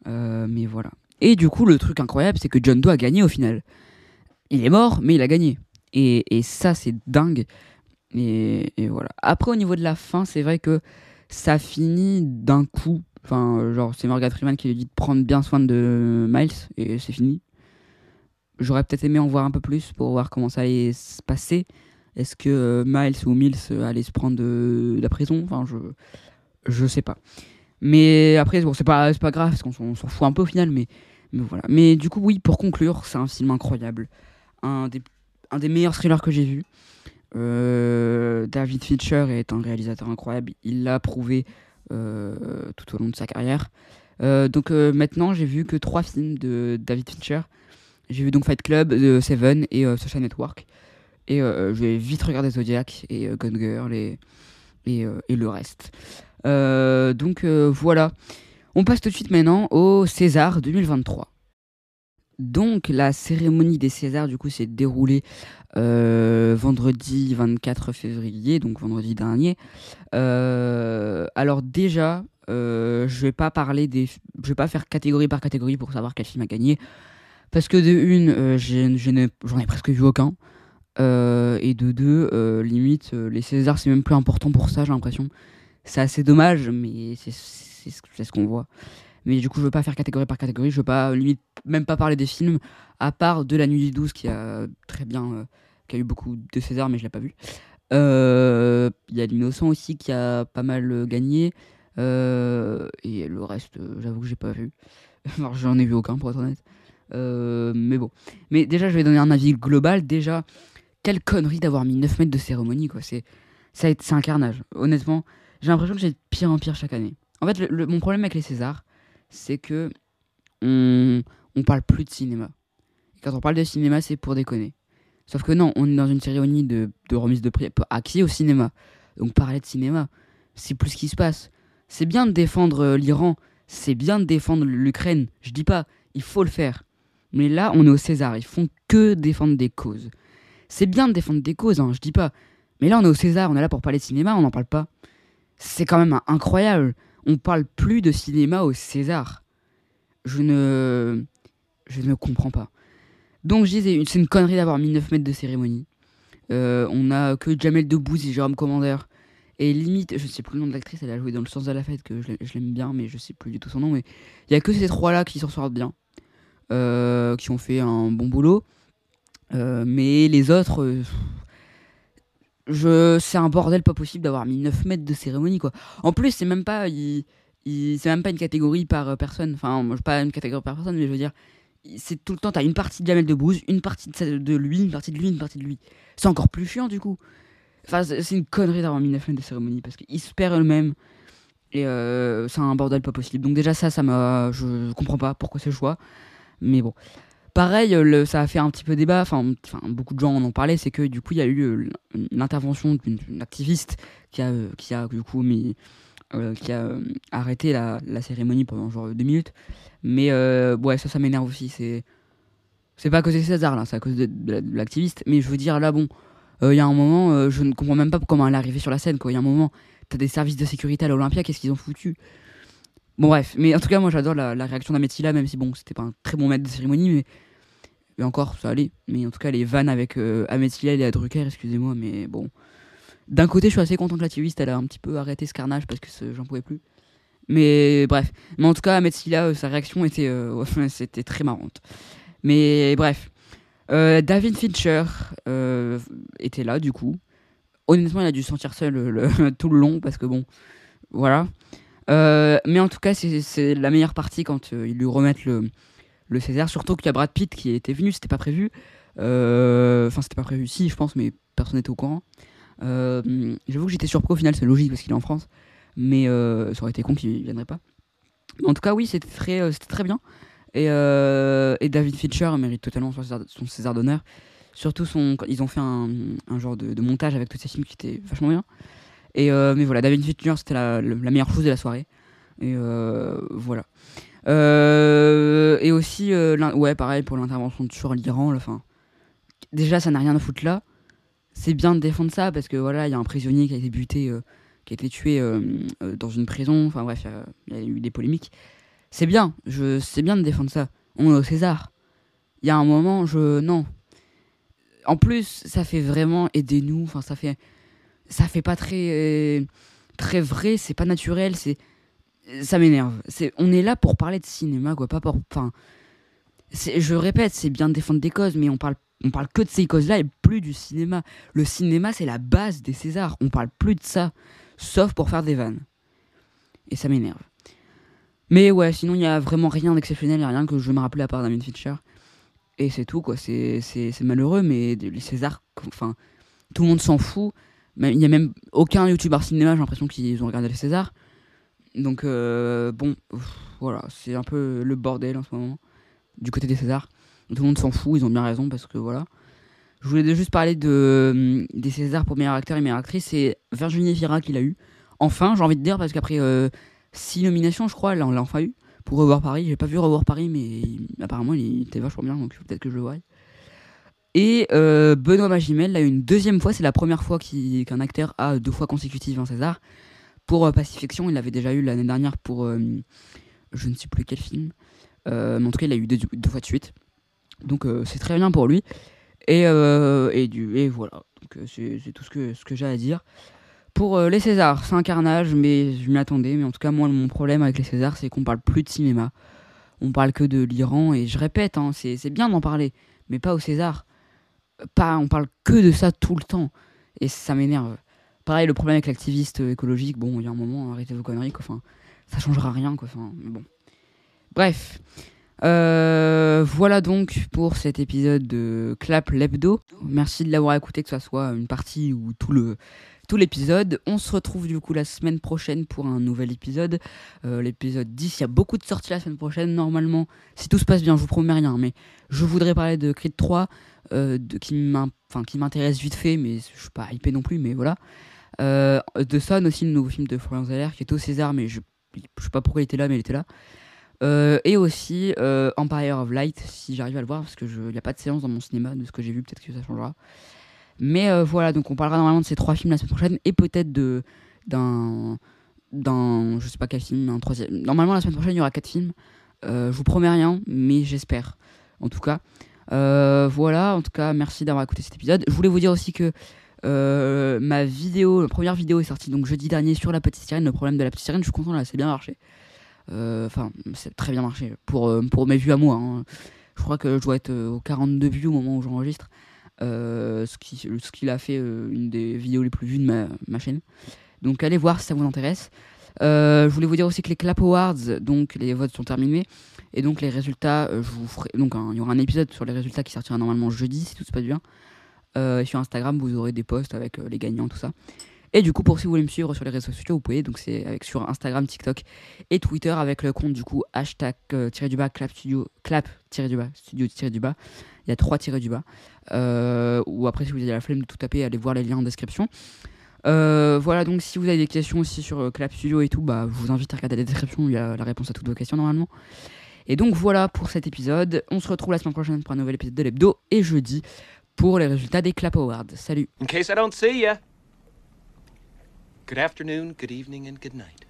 Euh, mais voilà. Et du coup, le truc incroyable, c'est que John Doe a gagné au final. Il est mort, mais il a gagné. Et, ça, c'est dingue. Et, et voilà. Après, au niveau de la fin, c'est vrai que ça finit d'un coup. Enfin, genre, c'est Morgan Freeman qui lui dit de prendre bien soin de Miles, et c'est fini. J'aurais peut-être aimé en voir un peu plus pour voir comment ça allait se passer. Est-ce que euh, Miles ou Mills euh, allaient se prendre de, de la prison? Enfin, je, je sais pas. Mais après, bon, c'est pas, pas grave, parce qu'on s'en fout un peu au final, mais, mais voilà. Mais du coup, oui, pour conclure, c'est un film incroyable. Un des, un des meilleurs thrillers que j'ai vu. Euh, David Fincher est un réalisateur incroyable. Il l'a prouvé euh, tout au long de sa carrière. Euh, donc euh, maintenant, j'ai vu que trois films de David Fincher. J'ai vu donc Fight Club, euh, Seven et euh, Social Network. Et euh, je vais vite regarder Zodiac et euh, Gone Girl et, euh, le reste. Euh, donc euh, voilà. On passe tout de suite maintenant au César 2023. Donc la cérémonie des Césars du coup s'est déroulée euh, vendredi 24 février, donc vendredi dernier. Euh, alors déjà, euh, je vais pas parler des, je vais pas faire catégorie par catégorie pour savoir quel film a gagné, parce que de une, euh, j'en ai presque vu aucun, Euh, et de deux, euh, limite euh, les Césars c'est même plus important pour ça, j'ai l'impression. C'est assez dommage, mais c'est ce qu'on voit. Mais du coup, je veux pas faire catégorie par catégorie, je veux pas, limite, même pas parler des films, à part de La Nuit du 12 qui a très bien, qui a eu beaucoup de César, mais je l'ai pas vu. Il y a L'Innocent aussi qui a pas mal gagné. Et le reste, j'avoue que j'ai pas vu. <laughs> Alors, j'en ai vu aucun pour être honnête. Mais bon. Mais déjà, je vais donner un avis global. Déjà, quelle connerie d'avoir mis 9 mètres de cérémonie, quoi. C'est ça c'est un carnage. Honnêtement, j'ai l'impression que j'ai de pire en pire chaque année. En fait, mon problème avec les Césars, c'est que on, on parle plus de cinéma. Quand on parle de cinéma, c'est pour déconner. Sauf que non, on est dans une cérémonie de, de remise de prix acquis au cinéma. Donc parler de cinéma, c'est plus ce qui se passe. C'est bien de défendre euh, l'Iran, c'est bien de défendre l'Ukraine. Je dis pas, il faut le faire. Mais là, on est au César, ils font que défendre des causes. C'est bien de défendre des causes, hein, je dis pas. Mais là, on est au César, on est là pour parler de cinéma, on n'en parle pas. C'est quand même incroyable. On parle plus de cinéma au César. Je ne. Je ne comprends pas. Donc, je disais, c'est une connerie d'avoir mis 9 mètres de cérémonie. Euh, on a que Jamel Debbouze et Jérôme Commander. Et limite, je sais plus le nom de l'actrice, elle a joué dans Le sens de la fête, que je l'aime bien, mais je sais plus du tout son nom. Mais il y a que ces trois-là qui s'en sortent bien, euh, qui ont fait un bon boulot. Euh, mais les autres, je, c'est un bordel pas possible d'avoir mis 9 mètres de cérémonie, quoi. En plus, c'est même pas, même pas une catégorie par personne. Enfin, pas une catégorie par personne, mais je veux dire, c'est tout le temps, t'as une partie de Jamel Debbouze, une partie de, lui, une partie de lui, une partie de lui. C'est encore plus chiant du coup. Enfin, c'est une connerie d'avoir mis 9 de cérémonie parce qu'ils se perdent eux-mêmes. Et euh, c'est un bordel pas possible. Donc, déjà, ça, ça. Je comprends pas pourquoi ce choix. Mais bon. Pareil, le, ça a fait un petit peu débat. Beaucoup de gens en ont parlé. C'est que du coup, il y a eu euh, l'intervention d'une activiste qui a. Euh, arrêté la, cérémonie pendant genre deux minutes mais euh, ça, ça m'énerve aussi. C'est c'est pas à cause de César, là, c'est à cause de, l'activiste. Mais je veux dire, là, bon, euh, il y a un moment, euh, je ne comprends même pas comment elle est arrivée sur la scène, quoi. Il y a un moment, t'as des services de sécurité à l'Olympia, qu'est-ce qu'ils ont foutu? Bon, bref, mais en tout cas, moi, j'adore la, réaction d'Ametila, même si, bon, c'était pas un très bon maître de cérémonie, mais, mais encore, ça allait. Mais en tout cas, les vannes avec euh, Ametila et Drucker, excusez-moi, mais bon. D'un côté, je suis assez content que l'activiste, elle a un petit peu arrêté ce carnage parce que j'en pouvais plus. Mais bref. Mais en tout cas, Ahmed Silla, euh, sa réaction était, euh, <laughs> c'était très marrante. Mais bref. Euh, David Fincher était là, du coup. Honnêtement, il a dû se sentir seul <laughs> tout le long, parce que bon, voilà. Mais en tout cas, c'est la meilleure partie quand ils lui remettent le, César. Surtout qu'il y a Brad Pitt qui était venu, c'était pas prévu. Enfin, c'était pas prévu, si, je pense, mais personne n'était au courant. J'avoue que j'étais surpris au final, c'est logique parce qu'il est en France mais euh, ça aurait été con qu'il viendrait pas. En tout cas, oui, c'était très, euh, très bien. Et, euh, David Fincher mérite totalement son César, d'honneur. Surtout, ils ont fait un, genre de, montage avec tous ces films qui étaient vachement bien. Et mais voilà, David Fincher, c'était la, meilleure chose de la soirée. Et voilà. et aussi, ouais, pareil pour l'intervention sur l'Iran. Enfin, déjà, ça n'a rien à foutre là. C'est bien de défendre ça parce que voilà, il y a un prisonnier qui a été buté qui a été tué euh, euh, dans une prison. Enfin bref, il y a eu des polémiques. C'est bien, je c'est bien de défendre ça. On est au César. Il y a un moment, je non. En plus, ça fait vraiment aidez-nous. Enfin, ça fait ça fait pas très très vrai. C'est pas naturel. C'est ça m'énerve. C'est on est là pour parler de cinéma, quoi. Pas pour. Enfin, je répète, c'est bien de défendre des causes, mais on parle on parle que de ces causes-là et plus du cinéma. Le cinéma, c'est la base des Césars. On parle plus de ça sauf pour faire des vannes. Et ça m'énerve. Mais ouais, sinon il n'y a vraiment rien d'exceptionnel, il a rien que je me rappeler à part Damien Fincher. Et c'est tout, quoi. C'est malheureux, mais les Césars, enfin, tout le monde s'en fout. Il n'y a même aucun youtubeur cinéma, j'ai l'impression qu'ils ont regardé les Césars. Donc, euh, bon, voilà, c'est un peu le bordel en ce moment, du côté des Césars. Tout le monde s'en fout, ils ont bien raison, parce que voilà. Je voulais juste parler de, hum, des Césars pour meilleur acteur et meilleure actrice. C'est Virginie Fira qui l'a eu. Enfin, j'ai envie de dire, parce qu'après 6 euh, nominations, je crois, là, on l'a enfin eu. Pour Revoir Paris. J'ai pas vu Revoir Paris, mais apparemment, il était vachement bien, donc peut-être que je le vois. Et euh, Benoît Magimel l'a eu une deuxième fois. C'est la première fois qu'un acteur a deux fois consécutives un César. Pour euh, Pacifiction, il l'avait déjà eu l'année dernière pour je ne sais plus quel film. mais en tout cas, il l'a eu deux, fois de suite. Donc c'est très bien pour lui. Et, euh, voilà, euh, c'est tout ce que, j'ai à dire. Pour euh, les Césars, c'est un carnage, mais je m'y attendais. Mais en tout cas, moi, mon problème avec les Césars, c'est qu'on parle plus de cinéma. On parle que de l'Iran, et je répète, hein, c'est bien d'en parler, mais pas au César. Pas, on parle que de ça tout le temps, et ça m'énerve. Pareil, le problème avec l'activiste écologique, bon, il y a un moment, arrêtez vos conneries, quoi. Enfin, ça changera rien, bon. Bref. Euh, voilà donc pour cet épisode de Clap l'hebdo. Merci de l'avoir écouté, que ce soit une partie ou tout le tout l'épisode. On se retrouve du coup la semaine prochaine pour un nouvel épisode. Euh, l'épisode 10, il y a beaucoup de sorties la semaine prochaine. Normalement, si tout se passe bien, je vous promets rien, mais je voudrais parler de Creed 3, euh, qui m'intéresse vite fait, mais je suis pas hypé non plus, mais voilà. Euh, de Son aussi, le nouveau film de Florian Zeller, qui est au César, mais je, sais pas pourquoi il était là, mais il était là. Euh, et aussi euh, Empire of Light, si j'arrive à le voir, parce qu'il n'y a pas de séance dans mon cinéma, de ce que j'ai vu, peut-être que ça changera. Mais voilà, donc on parlera normalement de ces trois films la semaine prochaine, et peut-être d'un je sais pas quel film, un troisième. Normalement la semaine prochaine il y aura quatre films. je vous promets rien, mais j'espère. En tout cas, voilà. En tout cas, merci d'avoir écouté cet épisode. Je voulais vous dire aussi que ma vidéo, la première vidéo est sortie donc jeudi dernier sur la petite sirène. Le problème de la petite sirène, je suis content là, c'est bien marché. Euh, enfin, c'est très bien marché pour, euh, pour mes vues à moi. Hein. Je crois que je dois être euh, aux 42 vues au moment où j'enregistre. ce qui, ce qu'il a fait une des vidéos les plus vues de ma chaîne. Donc allez voir si ça vous intéresse. je voulais vous dire aussi que les Clap Awards, donc les votes sont terminés. Et donc les résultats, je vous ferai. Donc il y aura un épisode sur les résultats qui sortira normalement jeudi si tout se passe bien. et sur Instagram, vous aurez des posts avec les gagnants, tout ça. Et du coup, pour si vous voulez me suivre sur les réseaux sociaux, vous pouvez. Donc, c'est avec sur Instagram, TikTok et Twitter avec le compte du coup hashtag euh, tiré du bas clap clap tiré du bas studio tiré du bas. Il y a trois tirés du bas. Euh, ou après, si vous avez la flemme de tout taper, allez voir les liens en description. Euh, voilà, donc si vous avez des questions aussi sur Clap Studio et tout, bah, je vous invite à regarder la description, il y a la réponse à toutes vos questions normalement. Et donc voilà pour cet épisode. On se retrouve la semaine prochaine pour un nouvel épisode de l'hebdo et jeudi pour les résultats des Clap Awards. Salut case I don't see ya. Good afternoon, good evening, and good night.